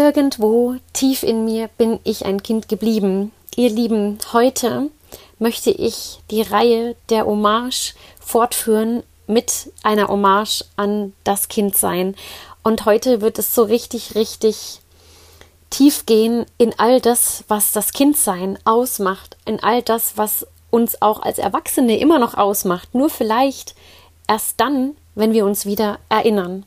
Irgendwo tief in mir bin ich ein Kind geblieben. Ihr Lieben, heute möchte ich die Reihe der Hommage fortführen mit einer Hommage an das Kindsein. Und heute wird es so richtig, richtig tief gehen in all das, was das Kindsein ausmacht, in all das, was uns auch als Erwachsene immer noch ausmacht, nur vielleicht erst dann, wenn wir uns wieder erinnern.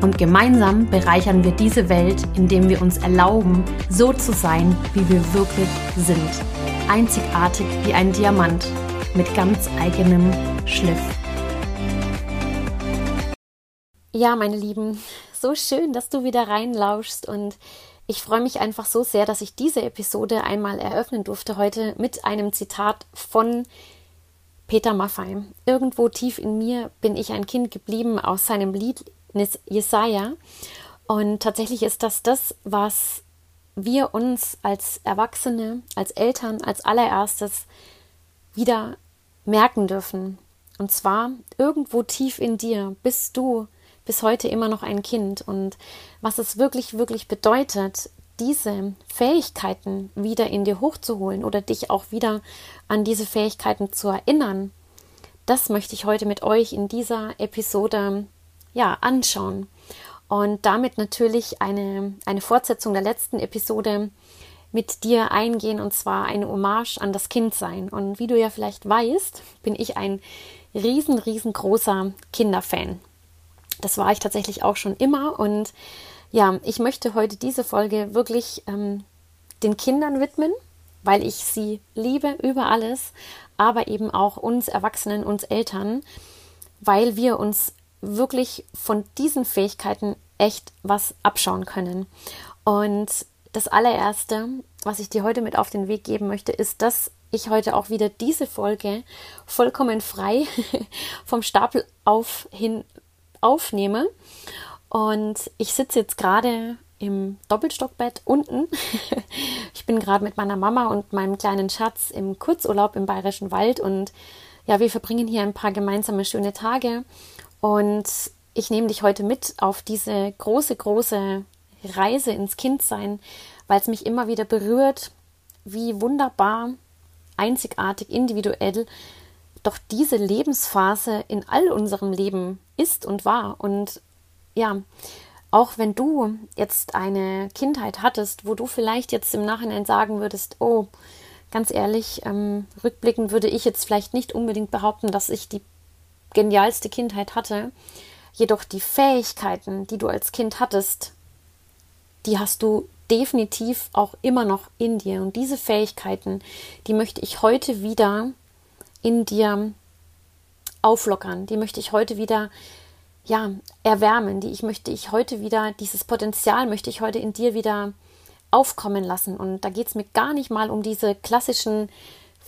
Und gemeinsam bereichern wir diese Welt, indem wir uns erlauben, so zu sein, wie wir wirklich sind. Einzigartig wie ein Diamant mit ganz eigenem Schliff. Ja, meine Lieben, so schön, dass du wieder reinlauschst und ich freue mich einfach so sehr, dass ich diese Episode einmal eröffnen durfte heute mit einem Zitat von Peter Maffei. Irgendwo tief in mir bin ich ein Kind geblieben aus seinem Lied Jesaja. Und tatsächlich ist das das, was wir uns als Erwachsene, als Eltern, als allererstes wieder merken dürfen. Und zwar irgendwo tief in dir bist du bis heute immer noch ein Kind und was es wirklich, wirklich bedeutet, diese Fähigkeiten wieder in dir hochzuholen oder dich auch wieder an diese Fähigkeiten zu erinnern, das möchte ich heute mit euch in dieser Episode ja anschauen. Und damit natürlich eine, eine Fortsetzung der letzten Episode mit dir eingehen und zwar eine Hommage an das Kindsein. Und wie du ja vielleicht weißt, bin ich ein riesen, riesengroßer Kinderfan. Das war ich tatsächlich auch schon immer. Und ja, ich möchte heute diese Folge wirklich ähm, den Kindern widmen, weil ich sie liebe über alles, aber eben auch uns Erwachsenen, uns Eltern, weil wir uns wirklich von diesen Fähigkeiten echt was abschauen können. Und das allererste, was ich dir heute mit auf den Weg geben möchte, ist, dass ich heute auch wieder diese Folge vollkommen frei vom Stapel auf hin aufnehme. Und ich sitze jetzt gerade im Doppelstockbett unten. ich bin gerade mit meiner Mama und meinem kleinen Schatz im Kurzurlaub im Bayerischen Wald und ja, wir verbringen hier ein paar gemeinsame schöne Tage und ich nehme dich heute mit auf diese große, große Reise ins Kindsein, weil es mich immer wieder berührt, wie wunderbar, einzigartig, individuell doch diese Lebensphase in all unserem Leben ist und war. Und ja, auch wenn du jetzt eine Kindheit hattest, wo du vielleicht jetzt im Nachhinein sagen würdest, oh, ganz ehrlich, ähm, rückblickend würde ich jetzt vielleicht nicht unbedingt behaupten, dass ich die genialste Kindheit hatte. Jedoch die Fähigkeiten, die du als Kind hattest, die hast du definitiv auch immer noch in dir. Und diese Fähigkeiten, die möchte ich heute wieder in dir auflockern. Die möchte ich heute wieder ja, erwärmen. Die ich möchte ich heute wieder, dieses Potenzial möchte ich heute in dir wieder aufkommen lassen. Und da geht es mir gar nicht mal um diese klassischen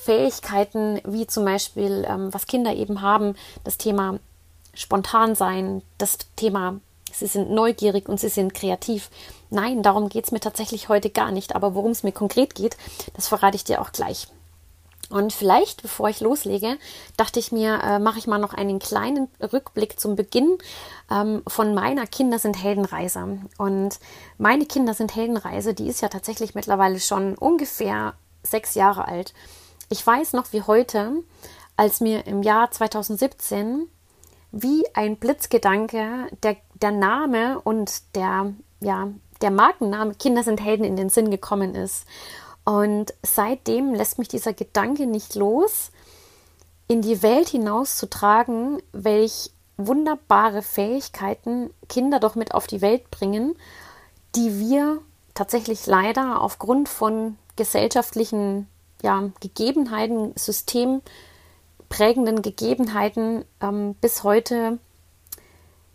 Fähigkeiten, wie zum Beispiel, ähm, was Kinder eben haben, das Thema spontan sein, das Thema, sie sind neugierig und sie sind kreativ. Nein, darum geht es mir tatsächlich heute gar nicht. Aber worum es mir konkret geht, das verrate ich dir auch gleich. Und vielleicht, bevor ich loslege, dachte ich mir, äh, mache ich mal noch einen kleinen Rückblick zum Beginn ähm, von meiner Kinder sind Heldenreise. Und meine Kinder sind Heldenreise, die ist ja tatsächlich mittlerweile schon ungefähr sechs Jahre alt. Ich weiß noch wie heute, als mir im Jahr 2017 wie ein Blitzgedanke der, der Name und der, ja, der Markenname Kinder sind Helden in den Sinn gekommen ist. Und seitdem lässt mich dieser Gedanke nicht los, in die Welt hinauszutragen, welch wunderbare Fähigkeiten Kinder doch mit auf die Welt bringen, die wir tatsächlich leider aufgrund von gesellschaftlichen ja, Gegebenheiten, systemprägenden Gegebenheiten ähm, bis heute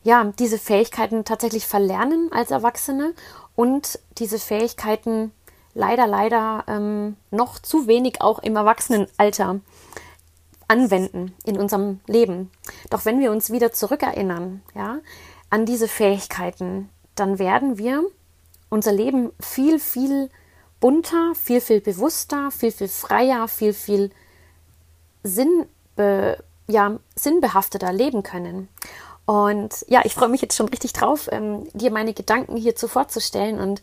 ja, diese Fähigkeiten tatsächlich verlernen als Erwachsene und diese Fähigkeiten leider, leider ähm, noch zu wenig auch im Erwachsenenalter anwenden in unserem Leben. Doch wenn wir uns wieder zurückerinnern, ja, an diese Fähigkeiten, dann werden wir unser Leben viel, viel bunter, viel, viel bewusster, viel, viel freier, viel, viel sinnbe ja, sinnbehafteter leben können. Und ja, ich freue mich jetzt schon richtig drauf, ähm, dir meine Gedanken hierzu vorzustellen und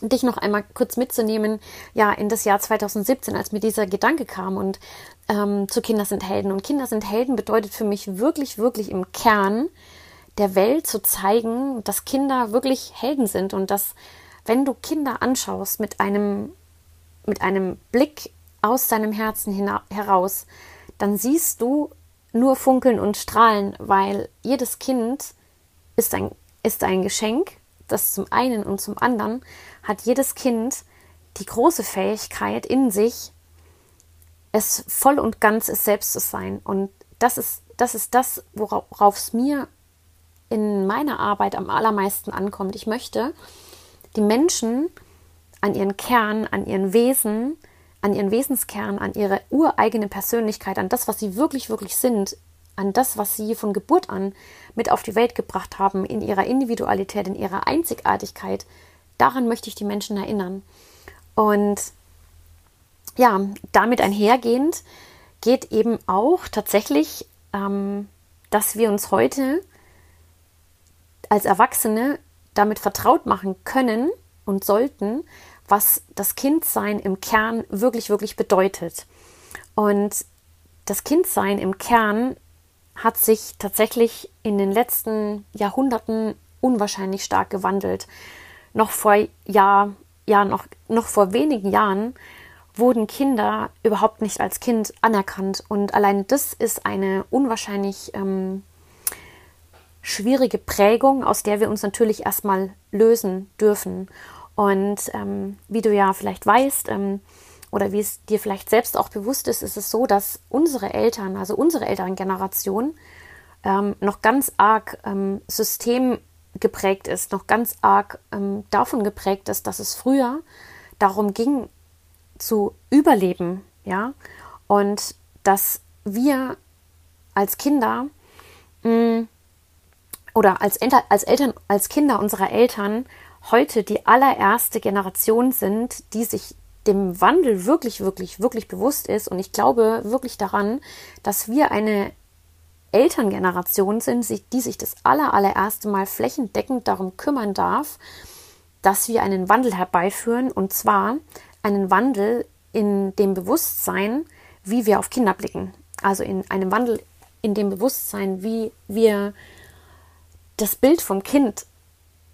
dich noch einmal kurz mitzunehmen, ja, in das Jahr 2017, als mir dieser Gedanke kam und ähm, zu Kinder sind Helden. Und Kinder sind Helden bedeutet für mich wirklich, wirklich im Kern der Welt zu zeigen, dass Kinder wirklich Helden sind und dass, wenn du Kinder anschaust mit einem, mit einem Blick aus deinem Herzen heraus, dann siehst du nur funkeln und strahlen, weil jedes Kind ist ein, ist ein Geschenk, das zum einen und zum anderen hat jedes Kind die große Fähigkeit in sich, es voll und ganz es selbst zu sein. Und das ist das, ist das worauf es mir in meiner Arbeit am allermeisten ankommt. Ich möchte die Menschen an ihren Kern, an ihren Wesen, an ihren Wesenskern, an ihre ureigene Persönlichkeit, an das, was sie wirklich, wirklich sind, an das, was sie von Geburt an mit auf die Welt gebracht haben, in ihrer Individualität, in ihrer Einzigartigkeit, daran möchte ich die Menschen erinnern. Und ja, damit einhergehend geht eben auch tatsächlich, ähm, dass wir uns heute als Erwachsene damit vertraut machen können und sollten, was das Kindsein im Kern wirklich, wirklich bedeutet. Und das Kindsein im Kern hat sich tatsächlich in den letzten Jahrhunderten unwahrscheinlich stark gewandelt. Noch vor Jahr, ja, noch, noch vor wenigen Jahren wurden Kinder überhaupt nicht als Kind anerkannt. Und allein das ist eine unwahrscheinlich ähm, schwierige Prägung, aus der wir uns natürlich erstmal lösen dürfen. Und ähm, wie du ja vielleicht weißt, ähm, oder wie es dir vielleicht selbst auch bewusst ist, ist es so, dass unsere Eltern, also unsere Elterngeneration, ähm, noch ganz arg ähm, systemgeprägt ist, noch ganz arg ähm, davon geprägt ist, dass es früher darum ging, zu überleben, ja, und dass wir als Kinder mh, mm, oder als, als Eltern, als Kinder unserer Eltern heute die allererste Generation sind, die sich dem Wandel wirklich, wirklich, wirklich bewusst ist. Und ich glaube wirklich daran, dass wir eine Elterngeneration sind, die sich das aller, allererste Mal flächendeckend darum kümmern darf, dass wir einen Wandel herbeiführen. Und zwar einen Wandel in dem Bewusstsein, wie wir auf Kinder blicken. Also in einem Wandel in dem Bewusstsein, wie wir das Bild vom Kind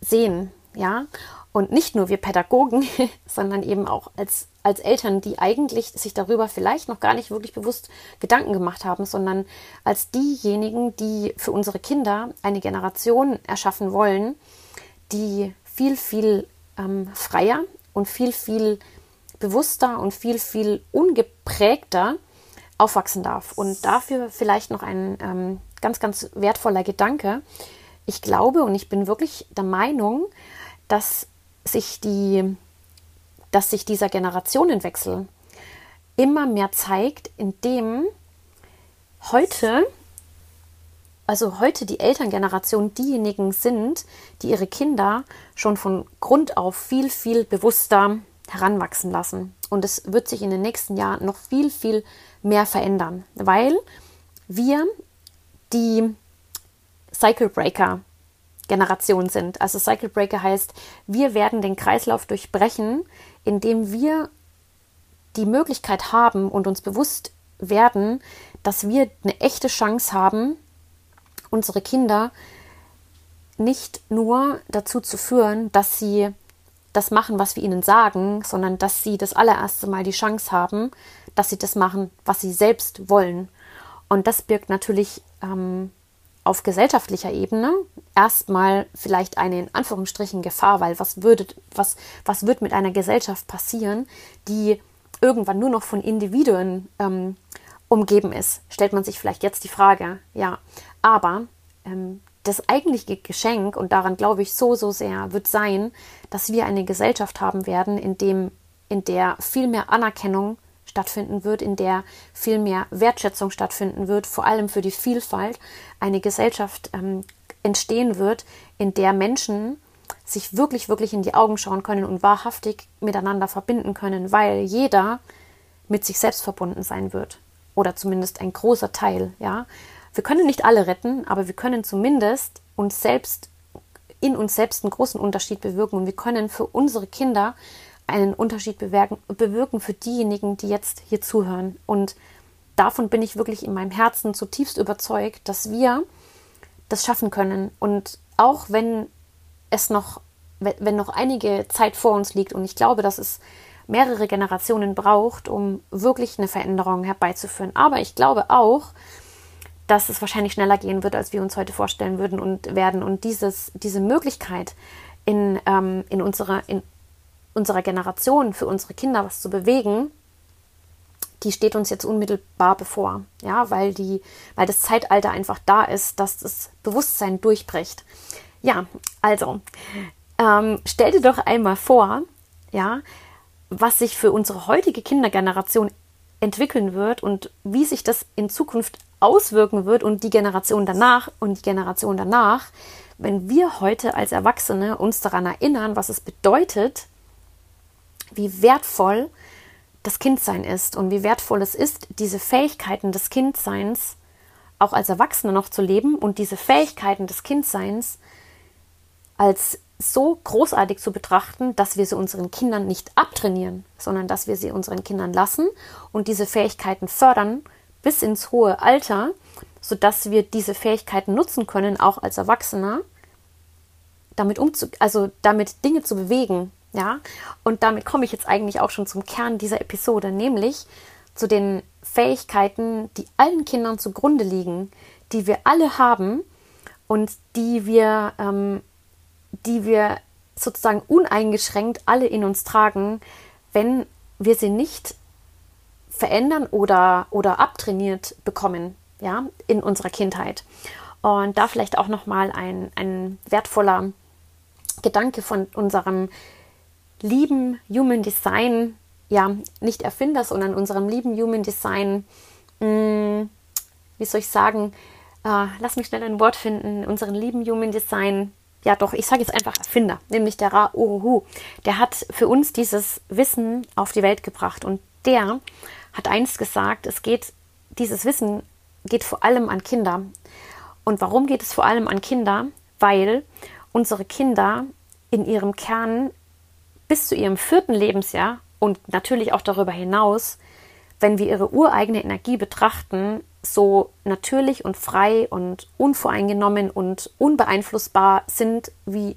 sehen, ja. Und nicht nur wir Pädagogen, sondern eben auch als, als Eltern, die eigentlich sich darüber vielleicht noch gar nicht wirklich bewusst Gedanken gemacht haben, sondern als diejenigen, die für unsere Kinder eine Generation erschaffen wollen, die viel, viel ähm, freier und viel, viel bewusster und viel, viel ungeprägter aufwachsen darf. Und dafür vielleicht noch ein ähm, ganz, ganz wertvoller Gedanke ich glaube und ich bin wirklich der Meinung, dass sich die, dass sich dieser Generationenwechsel immer mehr zeigt, indem heute, also heute die Elterngeneration diejenigen sind, die ihre Kinder schon von Grund auf viel, viel bewusster heranwachsen lassen. Und es wird sich in den nächsten Jahren noch viel, viel mehr verändern, weil wir die Cycle Breaker Generation sind. Also Cycle Breaker heißt, wir werden den Kreislauf durchbrechen, indem wir die Möglichkeit haben und uns bewusst werden, dass wir eine echte Chance haben, unsere Kinder nicht nur dazu zu führen, dass sie das machen, was wir ihnen sagen, sondern dass sie das allererste Mal die Chance haben, dass sie das machen, was sie selbst wollen. Und das birgt natürlich ähm, auf gesellschaftlicher Ebene erstmal vielleicht eine in Anführungsstrichen Gefahr, weil was würde, was, was wird mit einer Gesellschaft passieren, die irgendwann nur noch von Individuen ähm, umgeben ist, stellt man sich vielleicht jetzt die Frage, ja. Aber ähm, das eigentliche Geschenk, und daran glaube ich so, so sehr, wird sein, dass wir eine Gesellschaft haben werden, in dem in der viel mehr Anerkennung stattfinden wird, in der viel mehr Wertschätzung stattfinden wird, vor allem für die Vielfalt, eine Gesellschaft ähm, entstehen wird, in der Menschen sich wirklich, wirklich in die Augen schauen können und wahrhaftig miteinander verbinden können, weil jeder mit sich selbst verbunden sein wird. Oder zumindest ein großer Teil, ja. Wir können nicht alle retten, aber wir können zumindest uns selbst in uns selbst einen großen Unterschied bewirken und wir können für unsere Kinder einen Unterschied bewirken, bewirken für diejenigen, die jetzt hier zuhören. Und davon bin ich wirklich in meinem Herzen zutiefst überzeugt, dass wir das schaffen können. Und auch wenn es noch, wenn noch einige Zeit vor uns liegt, und ich glaube, dass es mehrere Generationen braucht, um wirklich eine Veränderung herbeizuführen. Aber ich glaube auch, dass es wahrscheinlich schneller gehen wird, als wir uns heute vorstellen würden und werden. Und dieses, diese Möglichkeit in, ähm, in, unserer, in unserer Generation für unsere Kinder was zu bewegen, die steht uns jetzt unmittelbar bevor. Ja, weil, die, weil das Zeitalter einfach da ist, dass das Bewusstsein durchbricht. Ja, also, ähm, stell dir doch einmal vor, ja, was sich für unsere heutige Kindergeneration entwickeln wird und wie sich das in Zukunft auswirken wird und die Generation danach und die Generation danach, wenn wir heute als Erwachsene uns daran erinnern, was es bedeutet, wie wertvoll das Kindsein ist und wie wertvoll es ist, diese Fähigkeiten des Kindseins auch als Erwachsene noch zu leben und diese Fähigkeiten des Kindseins als so großartig zu betrachten, dass wir sie unseren Kindern nicht abtrainieren, sondern dass wir sie unseren Kindern lassen und diese Fähigkeiten fördern bis ins hohe Alter, sodass wir diese Fähigkeiten nutzen können, auch als Erwachsener, damit umzu also damit Dinge zu bewegen, ja? Und damit komme ich jetzt eigentlich auch schon zum Kern dieser Episode, nämlich zu den Fähigkeiten, die allen Kindern zugrunde liegen, die wir alle haben und die wir ähm, die wir sozusagen uneingeschränkt alle in uns tragen, wenn wir sie nicht verändern oder, oder abtrainiert bekommen, ja, in unserer Kindheit. Und da vielleicht auch nochmal ein, ein wertvoller Gedanke von unserem lieben Human Design, ja, nicht Erfinder, sondern unserem lieben Human Design, mh, hm, wie soll ich sagen, äh, lass mich schnell ein Wort finden, unseren lieben Human Design ja doch, ich sage jetzt einfach Erfinder, nämlich der Ra Uruhu. Der hat für uns dieses Wissen auf die Welt gebracht und der hat einst gesagt, es geht, dieses Wissen geht vor allem an Kinder. Und warum geht es vor allem an Kinder? Weil unsere Kinder in ihrem Kern bis zu ihrem vierten Lebensjahr und natürlich auch darüber hinaus, wenn wir ihre ureigene Energie betrachten, so natürlich und frei und unvoreingenommen und unbeeinflussbar sind wie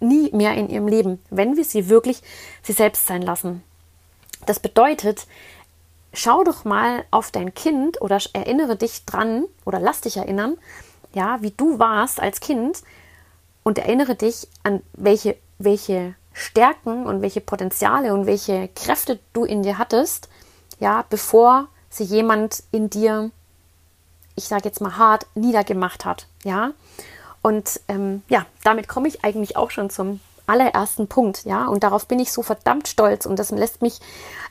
nie mehr in ihrem Leben, wenn wir sie wirklich sie selbst sein lassen. Das bedeutet, schau doch mal auf dein Kind oder erinnere dich dran oder lass dich erinnern, ja, wie du warst als Kind und erinnere dich an welche welche Stärken und welche Potenziale und welche Kräfte du in dir hattest, ja, bevor sie jemand in dir ich sage jetzt mal hart, niedergemacht hat. Ja. Und ähm, ja, damit komme ich eigentlich auch schon zum allerersten Punkt, ja, und darauf bin ich so verdammt stolz und das lässt mich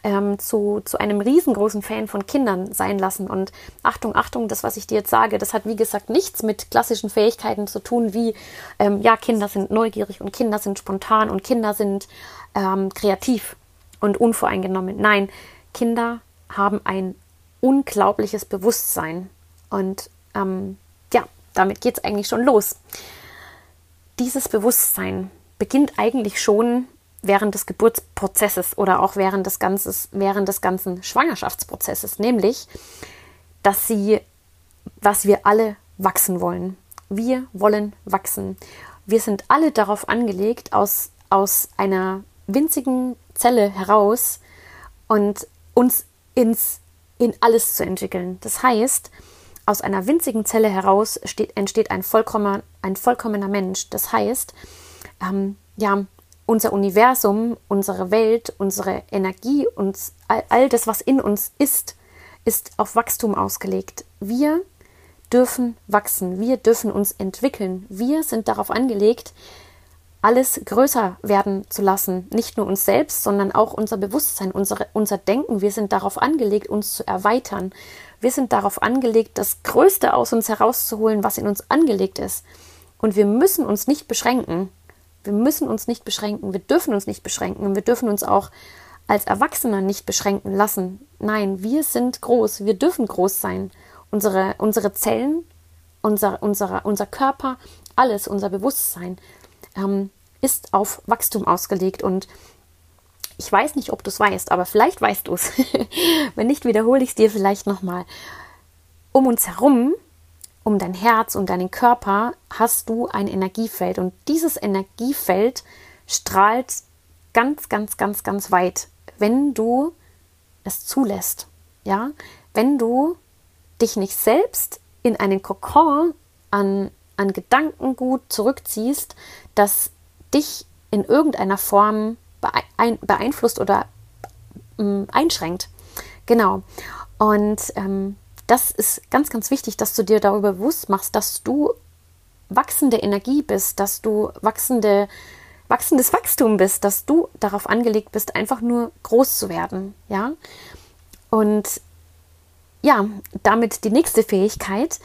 ähm, zu, zu einem riesengroßen Fan von Kindern sein lassen. Und Achtung, Achtung, das, was ich dir jetzt sage, das hat wie gesagt nichts mit klassischen Fähigkeiten zu tun, wie ähm, ja, Kinder sind neugierig und Kinder sind spontan und Kinder sind ähm, kreativ und unvoreingenommen. Nein, Kinder haben ein unglaubliches Bewusstsein und ähm, ja, damit geht es eigentlich schon los. Dieses Bewusstsein beginnt eigentlich schon während des Geburtsprozesses oder auch während des, Ganzes, während des ganzen Schwangerschaftsprozesses, nämlich, dass sie, was wir alle wachsen wollen. Wir wollen wachsen. Wir sind alle darauf angelegt, aus, aus einer winzigen Zelle heraus und uns ins, in alles zu entwickeln. Das heißt, aus einer winzigen Zelle heraus steht, entsteht ein, vollkommen, ein vollkommener Mensch. Das heißt, ähm, ja, unser Universum, unsere Welt, unsere Energie, uns, all, all das, was in uns ist, ist auf Wachstum ausgelegt. Wir dürfen wachsen, wir dürfen uns entwickeln. Wir sind darauf angelegt, alles größer werden zu lassen. Nicht nur uns selbst, sondern auch unser Bewusstsein, unsere, unser Denken. Wir sind darauf angelegt, uns zu erweitern. Wir sind darauf angelegt, das Größte aus uns herauszuholen, was in uns angelegt ist. Und wir müssen uns nicht beschränken. Wir müssen uns nicht beschränken. Wir dürfen uns nicht beschränken. Und wir dürfen uns auch als Erwachsener nicht beschränken lassen. Nein, wir sind groß. Wir dürfen groß sein. Unsere, unsere Zellen, unser, unser, unser Körper, alles, unser Bewusstsein ähm, ist auf Wachstum ausgelegt. Und ich weiß nicht, ob du es weißt, aber vielleicht weißt du es. Wenn nicht, wiederhole ich es dir vielleicht nochmal. Um uns herum, um dein Herz, um deinen Körper, hast du ein Energiefeld. Und dieses Energiefeld strahlt ganz, ganz, ganz, ganz weit, wenn du es zulässt. Ja, wenn du dich nicht selbst in einen Kokon an, an Gedankengut zurückziehst, das dich in irgendeiner Form beeinflusst oder ähm, einschränkt. Genau. Und ähm, das ist ganz, ganz wichtig, dass du dir darüber bewusst machst, dass du wachsende Energie bist, dass du wachsende, wachsendes Wachstum bist, dass du darauf angelegt bist, einfach nur groß zu werden. Ja. Und ja, damit die nächste Fähigkeit,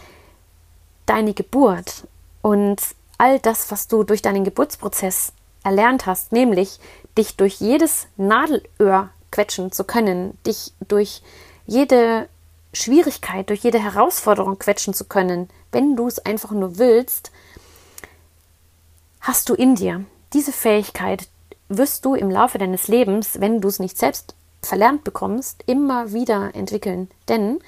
deine Geburt und all das, was du durch deinen Geburtsprozess erlernt hast, nämlich dich durch jedes Nadelöhr quetschen zu können, dich durch jede Schwierigkeit, durch jede Herausforderung quetschen zu können, wenn du es einfach nur willst, hast du in dir. Diese Fähigkeit wirst du im Laufe deines Lebens, wenn du es nicht selbst verlernt bekommst, immer wieder entwickeln. Denn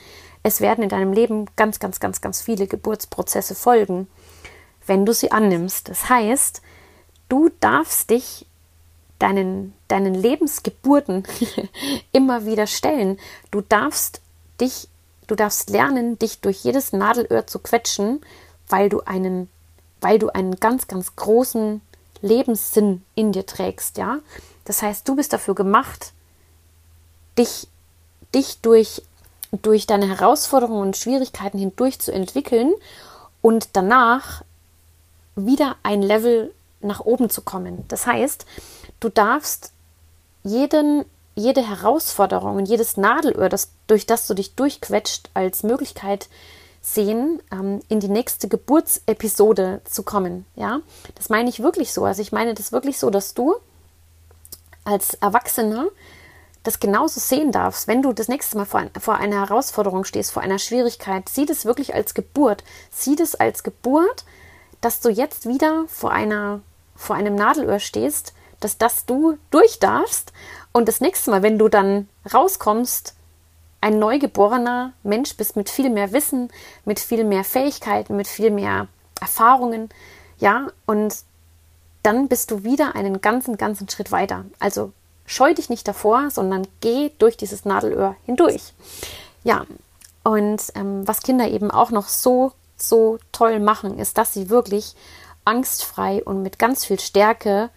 es werden in deinem Leben ganz, ganz, ganz, ganz viele Geburtsprozesse folgen wenn du sie annimmst. Das heißt, du darfst dich deinen, deinen Lebensgeburten immer wieder stellen. Du darfst dich, du darfst lernen, dich durch jedes Nadelöhr zu quetschen, weil du einen, weil du einen ganz, ganz großen Lebenssinn in dir trägst, ja. Das heißt, du bist dafür gemacht, dich, dich durch, durch deine Herausforderungen und Schwierigkeiten hindurch zu entwickeln und danach wieder ein Level nach oben zu kommen. Das heißt, du darfst jeden, jede Herausforderung und jedes Nadelöhr, das, durch das du dich durchquetscht, als Möglichkeit sehen, ähm, in die nächste Geburtsepisode zu kommen. Ja, das meine ich wirklich so. Also ich meine das wirklich so, dass du als Erwachsener das genauso sehen darfst, wenn du das nächste Mal vor, vor einer Herausforderung stehst, vor einer Schwierigkeit, sieh das wirklich als Geburt. Sieh das als Geburt, dass du jetzt wieder vor einer vor einem Nadelöhr stehst, dass das du durch darfst und das nächste Mal, wenn du dann rauskommst, ein neugeborener Mensch bist mit viel mehr Wissen, mit viel mehr Fähigkeiten, mit viel mehr Erfahrungen, ja, und dann bist du wieder einen ganzen, ganzen Schritt weiter. Also scheu dich nicht davor, sondern geh durch dieses Nadelöhr hindurch. Ja, und ähm, was Kinder eben auch noch so so toll machen, ist, dass sie wirklich angstfrei und mit ganz viel Stärke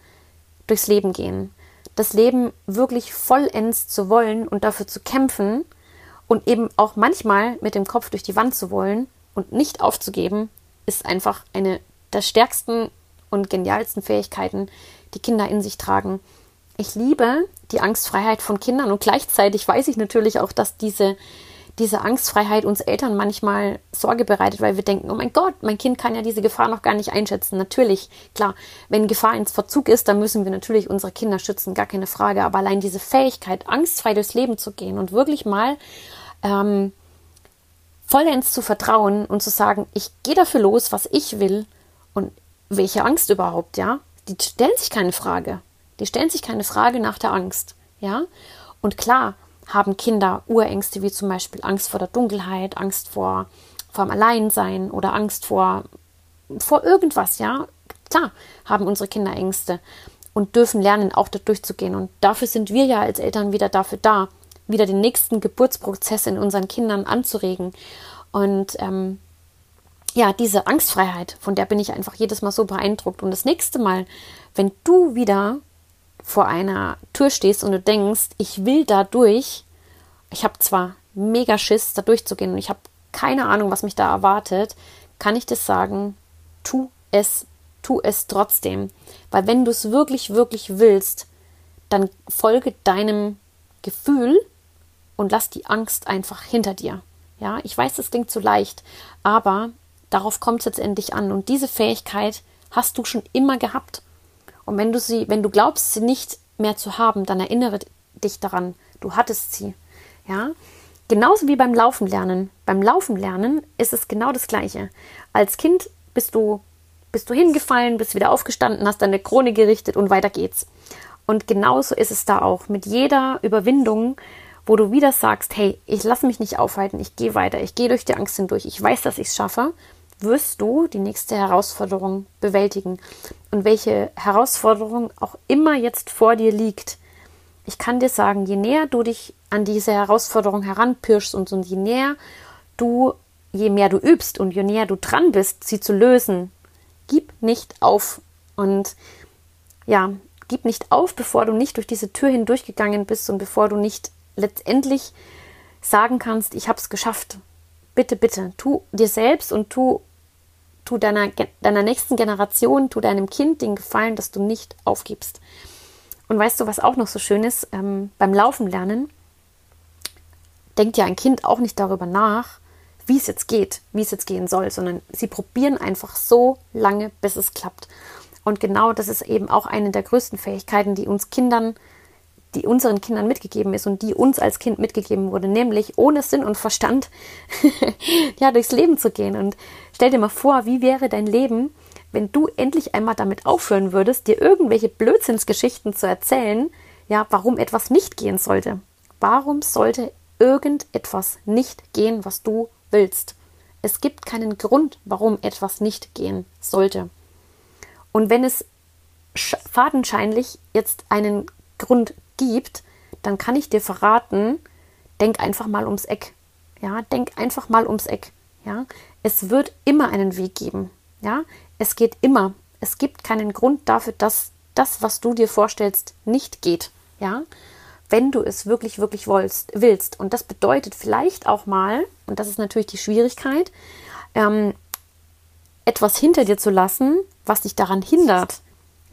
durchs Leben gehen. Das Leben wirklich vollends zu wollen und dafür zu kämpfen und eben auch manchmal mit dem Kopf durch die Wand zu wollen und nicht aufzugeben, ist einfach eine der stärksten und genialsten Fähigkeiten, die Kinder in sich tragen. Ich liebe die Angstfreiheit von Kindern und gleichzeitig weiß ich natürlich auch, dass diese diese Angstfreiheit uns Eltern manchmal Sorge bereitet, weil wir denken, oh mein Gott, mein Kind kann ja diese Gefahr noch gar nicht einschätzen. Natürlich, klar, wenn Gefahr ins Verzug ist, dann müssen wir natürlich unsere Kinder schützen, gar keine Frage. Aber allein diese Fähigkeit, angstfrei durchs Leben zu gehen und wirklich mal ähm, vollends zu vertrauen und zu sagen, ich gehe dafür los, was ich will und welche Angst überhaupt, ja, die stellen sich keine Frage. Die stellen sich keine Frage nach der Angst, ja. Und klar, haben Kinder Urängste wie zum Beispiel Angst vor der Dunkelheit, Angst vor, dem Alleinsein oder Angst vor, vor irgendwas, ja. Klar, haben unsere Kinder Ängste und dürfen lernen, auch da durchzugehen. Und dafür sind wir ja als Eltern wieder dafür da, wieder den nächsten Geburtsprozess in unseren Kindern anzuregen. Und ähm, ja, diese Angstfreiheit, von der bin ich einfach jedes Mal so beeindruckt. Und das nächste Mal, wenn du wieder vor einer Tür stehst und du denkst, ich will da durch, ich habe zwar mega Schiss, da durchzugehen und ich habe keine Ahnung, was mich da erwartet, kann ich das sagen, tu es tu es trotzdem. Weil wenn du es wirklich, wirklich willst, dann folge deinem Gefühl und lass die Angst einfach hinter dir. Ja, ich weiß, das klingt zu leicht, aber darauf kommt es letztendlich an. Und diese Fähigkeit hast du schon immer gehabt. Und wenn du sie, wenn du glaubst, sie nicht mehr zu haben, dann erinnere dich daran, du hattest sie. Ja, genauso wie beim Laufen lernen. Beim Laufen lernen ist es genau das Gleiche. Als Kind bist du, bist du hingefallen, bist wieder aufgestanden, hast deine Krone gerichtet und weiter geht's. Und genauso ist es da auch. Mit jeder Überwindung, wo du wieder sagst, hey, ich lasse mich nicht aufhalten, ich gehe weiter, ich gehe durch die Angst hindurch, ich weiß, dass ich es schaffe, wirst du die nächste Herausforderung bewältigen. Und welche Herausforderung auch immer jetzt vor dir liegt, ich kann dir sagen, je näher du dich an diese Herausforderung heranpirschst und, und je näher du, je mehr du übst und je näher du dran bist, sie zu lösen, gib nicht auf. Und ja, gib nicht auf, bevor du nicht durch diese Tür hindurchgegangen bist und bevor du nicht letztendlich sagen kannst, ich habe es geschafft. Bitte, bitte, tu dir selbst und tu, tu deiner, deiner nächsten Generation, tu deinem Kind den Gefallen, dass du nicht aufgibst. Und weißt du, was auch noch so schön ist? Ähm, beim Laufen lernen denkt ja ein Kind auch nicht darüber nach, wie es jetzt geht, wie es jetzt gehen soll, sondern sie probieren einfach so lange, bis es klappt. Und genau das ist eben auch eine der größten Fähigkeiten, die uns Kindern, die unseren Kindern mitgegeben ist und die uns als Kind mitgegeben wurde, nämlich ohne Sinn und Verstand ja durchs Leben zu gehen. Und stell dir mal vor, wie wäre dein Leben, wenn du endlich einmal damit aufhören würdest, dir irgendwelche Blödsinnsgeschichten zu erzählen, ja, warum etwas nicht gehen sollte. Warum sollte irgendetwas nicht gehen, was du willst? Es gibt keinen Grund, warum etwas nicht gehen sollte. Und wenn es fadenscheinlich jetzt einen Grund gibt, dann kann ich dir verraten, denk einfach mal ums Eck. Ja, denk einfach mal ums Eck. Ja, es wird immer einen Weg geben. Ja, es geht immer. Es gibt keinen Grund dafür, dass das, was du dir vorstellst, nicht geht. Ja, wenn du es wirklich, wirklich willst. willst. Und das bedeutet vielleicht auch mal, und das ist natürlich die Schwierigkeit, ähm, etwas hinter dir zu lassen, was dich daran hindert,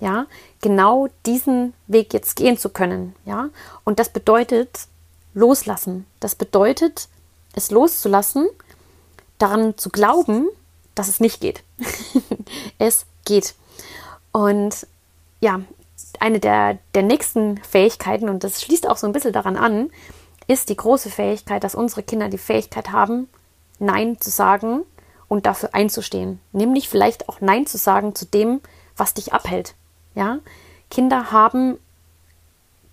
ja, genau diesen Weg jetzt gehen zu können, ja. Und das bedeutet loslassen. Das bedeutet, es loszulassen, daran zu glauben, dass es nicht geht. es geht. Und ja, eine der, der nächsten Fähigkeiten, und das schließt auch so ein bisschen daran an, ist die große Fähigkeit, dass unsere Kinder die Fähigkeit haben, Nein zu sagen und dafür einzustehen. Nämlich vielleicht auch Nein zu sagen zu dem, was dich abhält. Ja? Kinder haben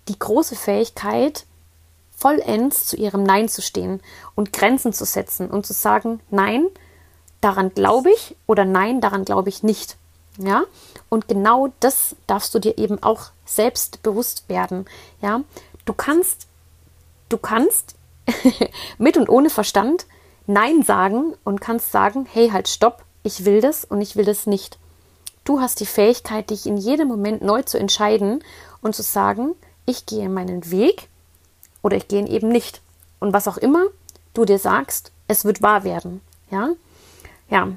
die große Fähigkeit, vollends zu ihrem Nein zu stehen und Grenzen zu setzen und zu sagen, nein, daran glaube ich oder nein, daran glaube ich nicht. Ja? Und genau das darfst du dir eben auch selbst bewusst werden. Ja? Du kannst, du kannst mit und ohne Verstand Nein sagen und kannst sagen, hey, halt, stopp, ich will das und ich will das nicht. Du hast die Fähigkeit, dich in jedem Moment neu zu entscheiden und zu sagen, ich gehe meinen Weg oder ich gehe ihn eben nicht. Und was auch immer du dir sagst, es wird wahr werden. Ja, ja.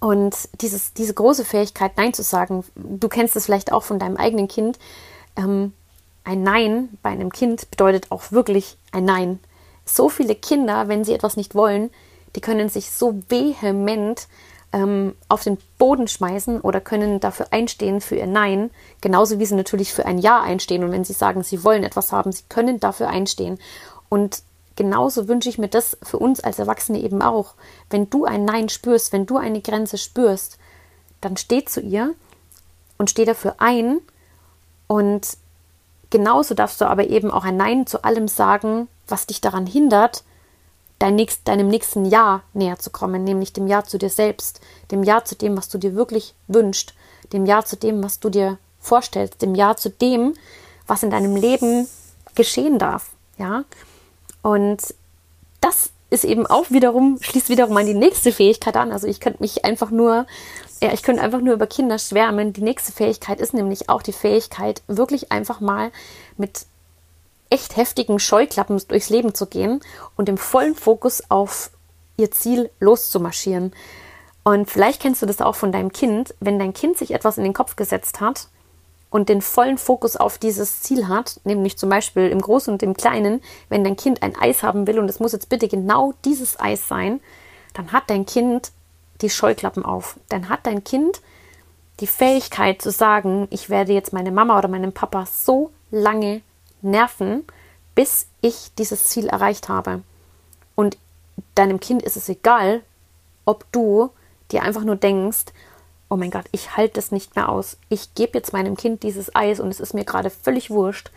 Und dieses, diese große Fähigkeit, Nein zu sagen, du kennst es vielleicht auch von deinem eigenen Kind. Ähm, ein Nein bei einem Kind bedeutet auch wirklich ein Nein so viele Kinder, wenn sie etwas nicht wollen, die können sich so vehement ähm, auf den Boden schmeißen oder können dafür einstehen für ihr Nein, genauso wie sie natürlich für ein Ja einstehen. Und wenn sie sagen, sie wollen etwas haben, sie können dafür einstehen. Und genauso wünsche ich mir das für uns als Erwachsene eben auch. Wenn du ein Nein spürst, wenn du eine Grenze spürst, dann steh zu ihr und steh dafür ein. Und genauso darfst du aber eben auch ein Nein zu allem sagen, was dich daran hindert, dein nächst, deinem nächsten Jahr näher zu kommen, nämlich dem Jahr zu dir selbst, dem Jahr zu dem, was du dir wirklich wünschst, dem Jahr zu dem, was du dir vorstellst, dem Jahr zu dem, was in deinem Leben geschehen darf, ja. Und das ist eben auch wiederum, schließt wiederum an die nächste Fähigkeit an. Also ich könnte mich einfach nur, ja, ich könnte einfach nur über Kinder schwärmen. Die nächste Fähigkeit ist nämlich auch die Fähigkeit, wirklich einfach mal mit echt heftigen Scheuklappen durchs Leben zu gehen und im vollen Fokus auf ihr Ziel loszumarschieren. Und vielleicht kennst du das auch von deinem Kind, wenn dein Kind sich etwas in den Kopf gesetzt hat und den vollen Fokus auf dieses Ziel hat, nämlich zum Beispiel im Großen und im Kleinen, wenn dein Kind ein Eis haben will und es muss jetzt bitte genau dieses Eis sein, dann hat dein Kind die Scheuklappen auf. Dann hat dein Kind die Fähigkeit zu sagen, ich werde jetzt meine Mama oder meinen Papa so lange nerven, bis ich dieses Ziel erreicht habe. Und deinem Kind ist es egal, ob du dir einfach nur denkst, oh mein Gott, ich halte das nicht mehr aus. Ich gebe jetzt meinem Kind dieses Eis und es ist mir gerade völlig wurscht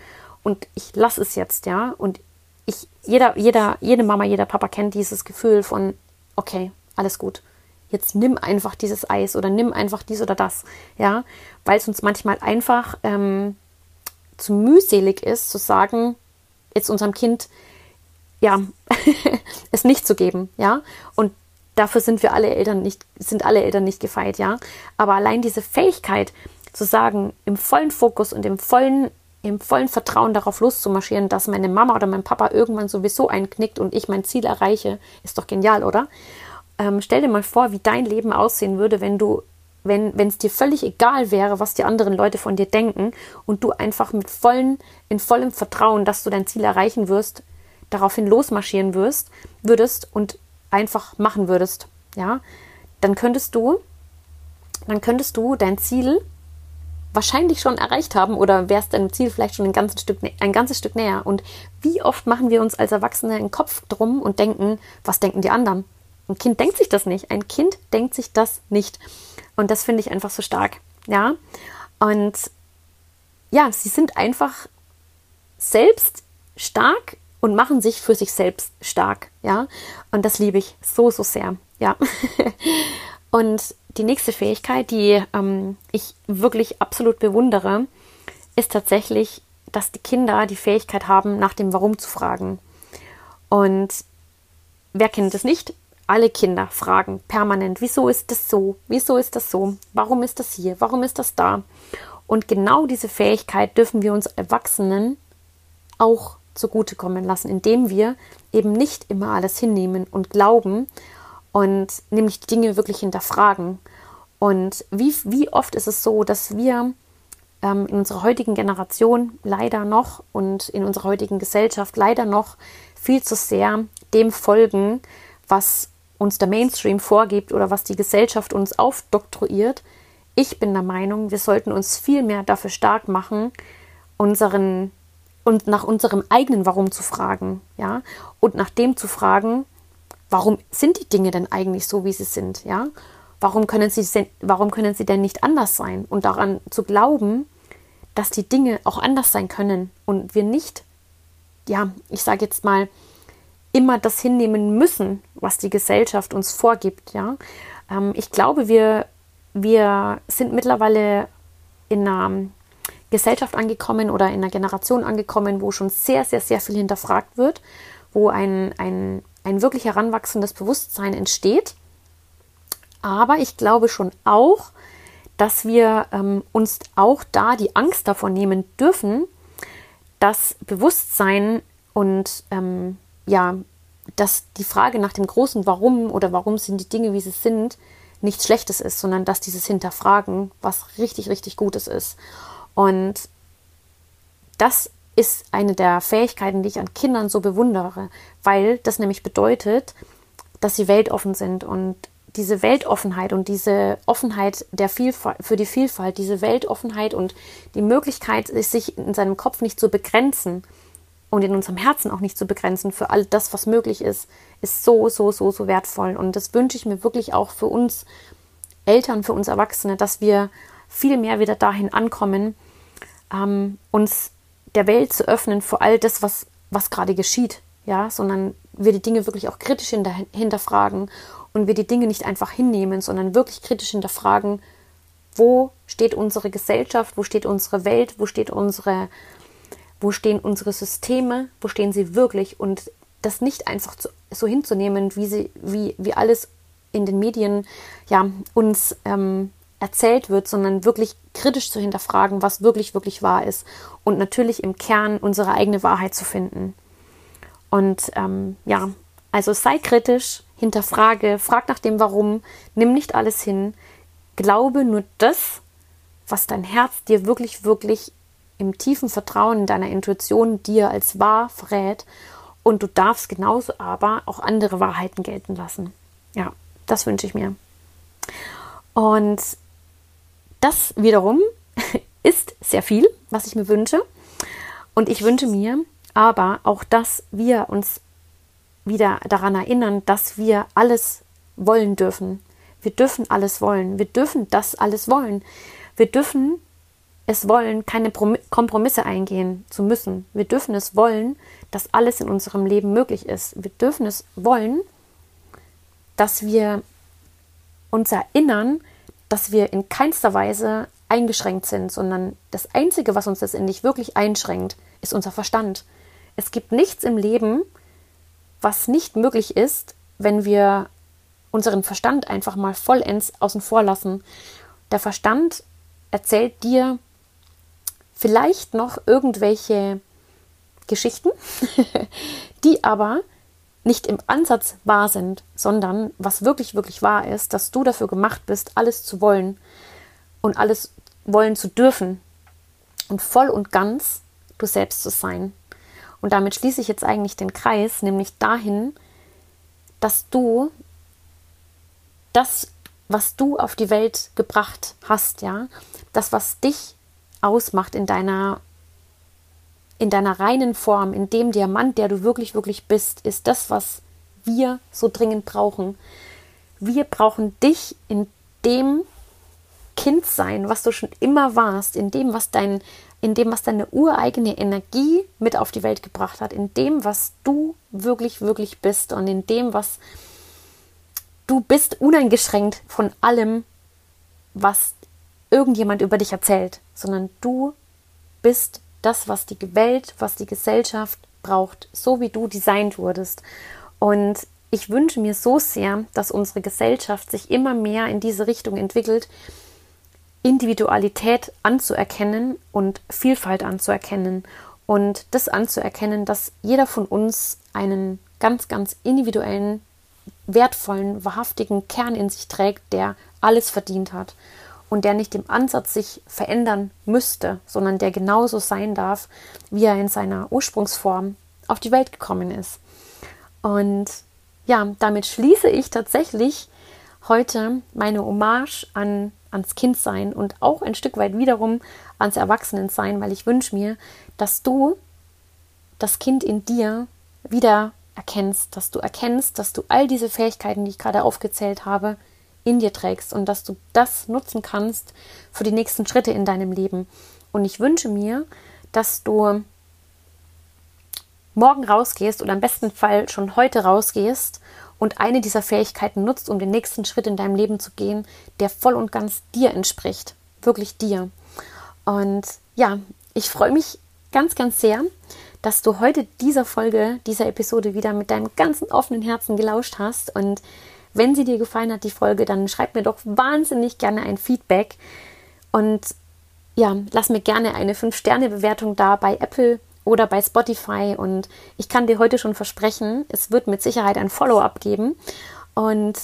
und ich lasse es jetzt, ja. Und ich, jeder, jeder, jede Mama, jeder Papa kennt dieses Gefühl von, okay, alles gut. Jetzt nimm einfach dieses Eis oder nimm einfach dies oder das, ja, weil es uns manchmal einfach ähm, zu mühselig ist, zu sagen, jetzt unserem Kind, ja, es nicht zu geben, ja. Und dafür sind wir alle Eltern nicht, sind alle Eltern nicht gefeit, ja. Aber allein diese Fähigkeit zu sagen, im vollen Fokus und im vollen, im vollen Vertrauen darauf loszumarschieren, dass meine Mama oder mein Papa irgendwann sowieso einknickt und ich mein Ziel erreiche, ist doch genial, oder? Ähm, stell dir mal vor, wie dein Leben aussehen würde, wenn du, wenn es dir völlig egal wäre, was die anderen Leute von dir denken und du einfach mit vollen, in vollem Vertrauen, dass du dein Ziel erreichen wirst, daraufhin losmarschieren wirst, würdest und einfach machen würdest, ja, dann könntest du, dann könntest du dein Ziel wahrscheinlich schon erreicht haben oder wärst deinem Ziel vielleicht schon ein ganzes Stück, ein ganzes Stück näher. Und wie oft machen wir uns als Erwachsene einen Kopf drum und denken, was denken die anderen? Ein Kind denkt sich das nicht. Ein Kind denkt sich das nicht. Und das finde ich einfach so stark. Ja. Und ja, sie sind einfach selbst stark und machen sich für sich selbst stark, ja. Und das liebe ich so, so sehr, ja. und die nächste Fähigkeit, die ähm, ich wirklich absolut bewundere, ist tatsächlich, dass die Kinder die Fähigkeit haben, nach dem Warum zu fragen. Und wer kennt es nicht? Alle Kinder fragen permanent, wieso ist das so? Wieso ist das so? Warum ist das hier? Warum ist das da? Und genau diese Fähigkeit dürfen wir uns Erwachsenen auch zugutekommen lassen, indem wir eben nicht immer alles hinnehmen und glauben und nämlich die Dinge wirklich hinterfragen. Und wie, wie oft ist es so, dass wir ähm, in unserer heutigen Generation leider noch und in unserer heutigen Gesellschaft leider noch viel zu sehr dem folgen, was uns der Mainstream vorgibt oder was die Gesellschaft uns aufdoktroyiert. Ich bin der Meinung, wir sollten uns viel mehr dafür stark machen, unseren und nach unserem eigenen Warum zu fragen, ja, und nach dem zu fragen, warum sind die Dinge denn eigentlich so, wie sie sind, ja? Warum können sie, warum können sie denn nicht anders sein? Und daran zu glauben, dass die Dinge auch anders sein können und wir nicht, ja, ich sage jetzt mal, immer das hinnehmen müssen, was die Gesellschaft uns vorgibt, ja. Ähm, ich glaube, wir, wir sind mittlerweile in einer Gesellschaft angekommen oder in einer Generation angekommen, wo schon sehr, sehr, sehr viel hinterfragt wird, wo ein, ein, ein wirklich heranwachsendes Bewusstsein entsteht. Aber ich glaube schon auch, dass wir ähm, uns auch da die Angst davor nehmen dürfen, dass Bewusstsein und ähm, ja, dass die Frage nach dem großen Warum oder warum sind die Dinge, wie sie sind, nichts Schlechtes ist, sondern dass dieses Hinterfragen was richtig, richtig Gutes ist. Und das ist eine der Fähigkeiten, die ich an Kindern so bewundere, weil das nämlich bedeutet, dass sie weltoffen sind und diese Weltoffenheit und diese Offenheit der für die Vielfalt, diese Weltoffenheit und die Möglichkeit, sich in seinem Kopf nicht zu begrenzen und in unserem Herzen auch nicht zu begrenzen für all das, was möglich ist, ist so, so, so, so wertvoll. Und das wünsche ich mir wirklich auch für uns Eltern, für uns Erwachsene, dass wir viel mehr wieder dahin ankommen, ähm, uns der Welt zu öffnen für all das, was, was gerade geschieht, ja, sondern wir die Dinge wirklich auch kritisch hinterfragen und wir die Dinge nicht einfach hinnehmen, sondern wirklich kritisch hinterfragen, wo steht unsere Gesellschaft, wo steht unsere Welt, wo steht unsere, wo stehen unsere Systeme, wo stehen sie wirklich? Und das nicht einfach so hinzunehmen, wie sie, wie, wie alles in den Medien ja uns ähm, erzählt wird, sondern wirklich kritisch zu hinterfragen, was wirklich, wirklich wahr ist. Und natürlich im Kern unsere eigene Wahrheit zu finden. Und ähm, ja, also sei kritisch, hinterfrage, frag nach dem Warum, nimm nicht alles hin, glaube nur das, was dein Herz dir wirklich, wirklich im tiefen Vertrauen in deiner Intuition dir als wahr verrät und du darfst genauso aber auch andere Wahrheiten gelten lassen. Ja, das wünsche ich mir. Und das wiederum ist sehr viel, was ich mir wünsche. Und ich wünsche mir aber auch, dass wir uns wieder daran erinnern, dass wir alles wollen dürfen. Wir dürfen alles wollen. Wir dürfen das alles wollen. Wir dürfen es wollen, keine Kompromisse eingehen zu müssen. Wir dürfen es wollen, dass alles in unserem Leben möglich ist. Wir dürfen es wollen, dass wir uns erinnern, dass wir in keinster Weise eingeschränkt sind, sondern das Einzige, was uns letztendlich wirklich einschränkt, ist unser Verstand. Es gibt nichts im Leben, was nicht möglich ist, wenn wir unseren Verstand einfach mal vollends außen vor lassen. Der Verstand erzählt dir vielleicht noch irgendwelche Geschichten, die aber nicht im Ansatz wahr sind, sondern was wirklich, wirklich wahr ist, dass du dafür gemacht bist, alles zu wollen und alles wollen zu dürfen und voll und ganz du selbst zu sein. Und damit schließe ich jetzt eigentlich den Kreis, nämlich dahin, dass du das, was du auf die Welt gebracht hast, ja, das, was dich ausmacht in deiner in deiner reinen Form, in dem Diamant, der du wirklich, wirklich bist, ist das, was wir so dringend brauchen. Wir brauchen dich in dem Kind sein, was du schon immer warst, in dem, was dein, in dem, was deine ureigene Energie mit auf die Welt gebracht hat, in dem, was du wirklich, wirklich bist und in dem, was du bist, uneingeschränkt von allem, was irgendjemand über dich erzählt, sondern du bist das, was die Welt, was die Gesellschaft braucht, so wie du designt wurdest. Und ich wünsche mir so sehr, dass unsere Gesellschaft sich immer mehr in diese Richtung entwickelt, Individualität anzuerkennen und Vielfalt anzuerkennen und das anzuerkennen, dass jeder von uns einen ganz, ganz individuellen, wertvollen, wahrhaftigen Kern in sich trägt, der alles verdient hat und der nicht im Ansatz sich verändern müsste, sondern der genauso sein darf, wie er in seiner Ursprungsform auf die Welt gekommen ist. Und ja, damit schließe ich tatsächlich heute meine Hommage an ans Kindsein und auch ein Stück weit wiederum ans Erwachsenensein, weil ich wünsche mir, dass du das Kind in dir wieder erkennst, dass du erkennst, dass du all diese Fähigkeiten, die ich gerade aufgezählt habe, in dir trägst und dass du das nutzen kannst für die nächsten Schritte in deinem Leben. Und ich wünsche mir, dass du morgen rausgehst oder am besten Fall schon heute rausgehst und eine dieser Fähigkeiten nutzt, um den nächsten Schritt in deinem Leben zu gehen, der voll und ganz dir entspricht. Wirklich dir. Und ja, ich freue mich ganz, ganz sehr, dass du heute dieser Folge, dieser Episode wieder mit deinem ganzen offenen Herzen gelauscht hast. Und wenn sie dir gefallen hat, die Folge, dann schreib mir doch wahnsinnig gerne ein Feedback. Und ja, lass mir gerne eine 5-Sterne-Bewertung da bei Apple oder bei Spotify. Und ich kann dir heute schon versprechen, es wird mit Sicherheit ein Follow-up geben. Und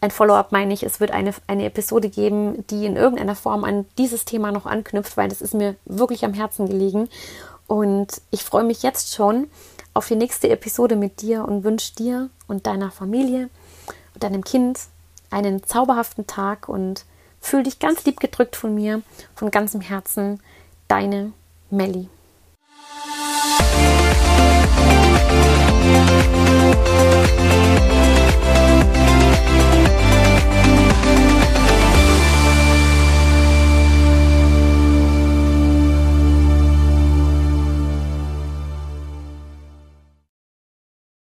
ein Follow-up meine ich, es wird eine, eine Episode geben, die in irgendeiner Form an dieses Thema noch anknüpft, weil das ist mir wirklich am Herzen gelegen. Und ich freue mich jetzt schon auf die nächste Episode mit dir und wünsche dir und deiner Familie und deinem Kind einen zauberhaften Tag und fühl dich ganz lieb gedrückt von mir, von ganzem Herzen, deine Melli. Musik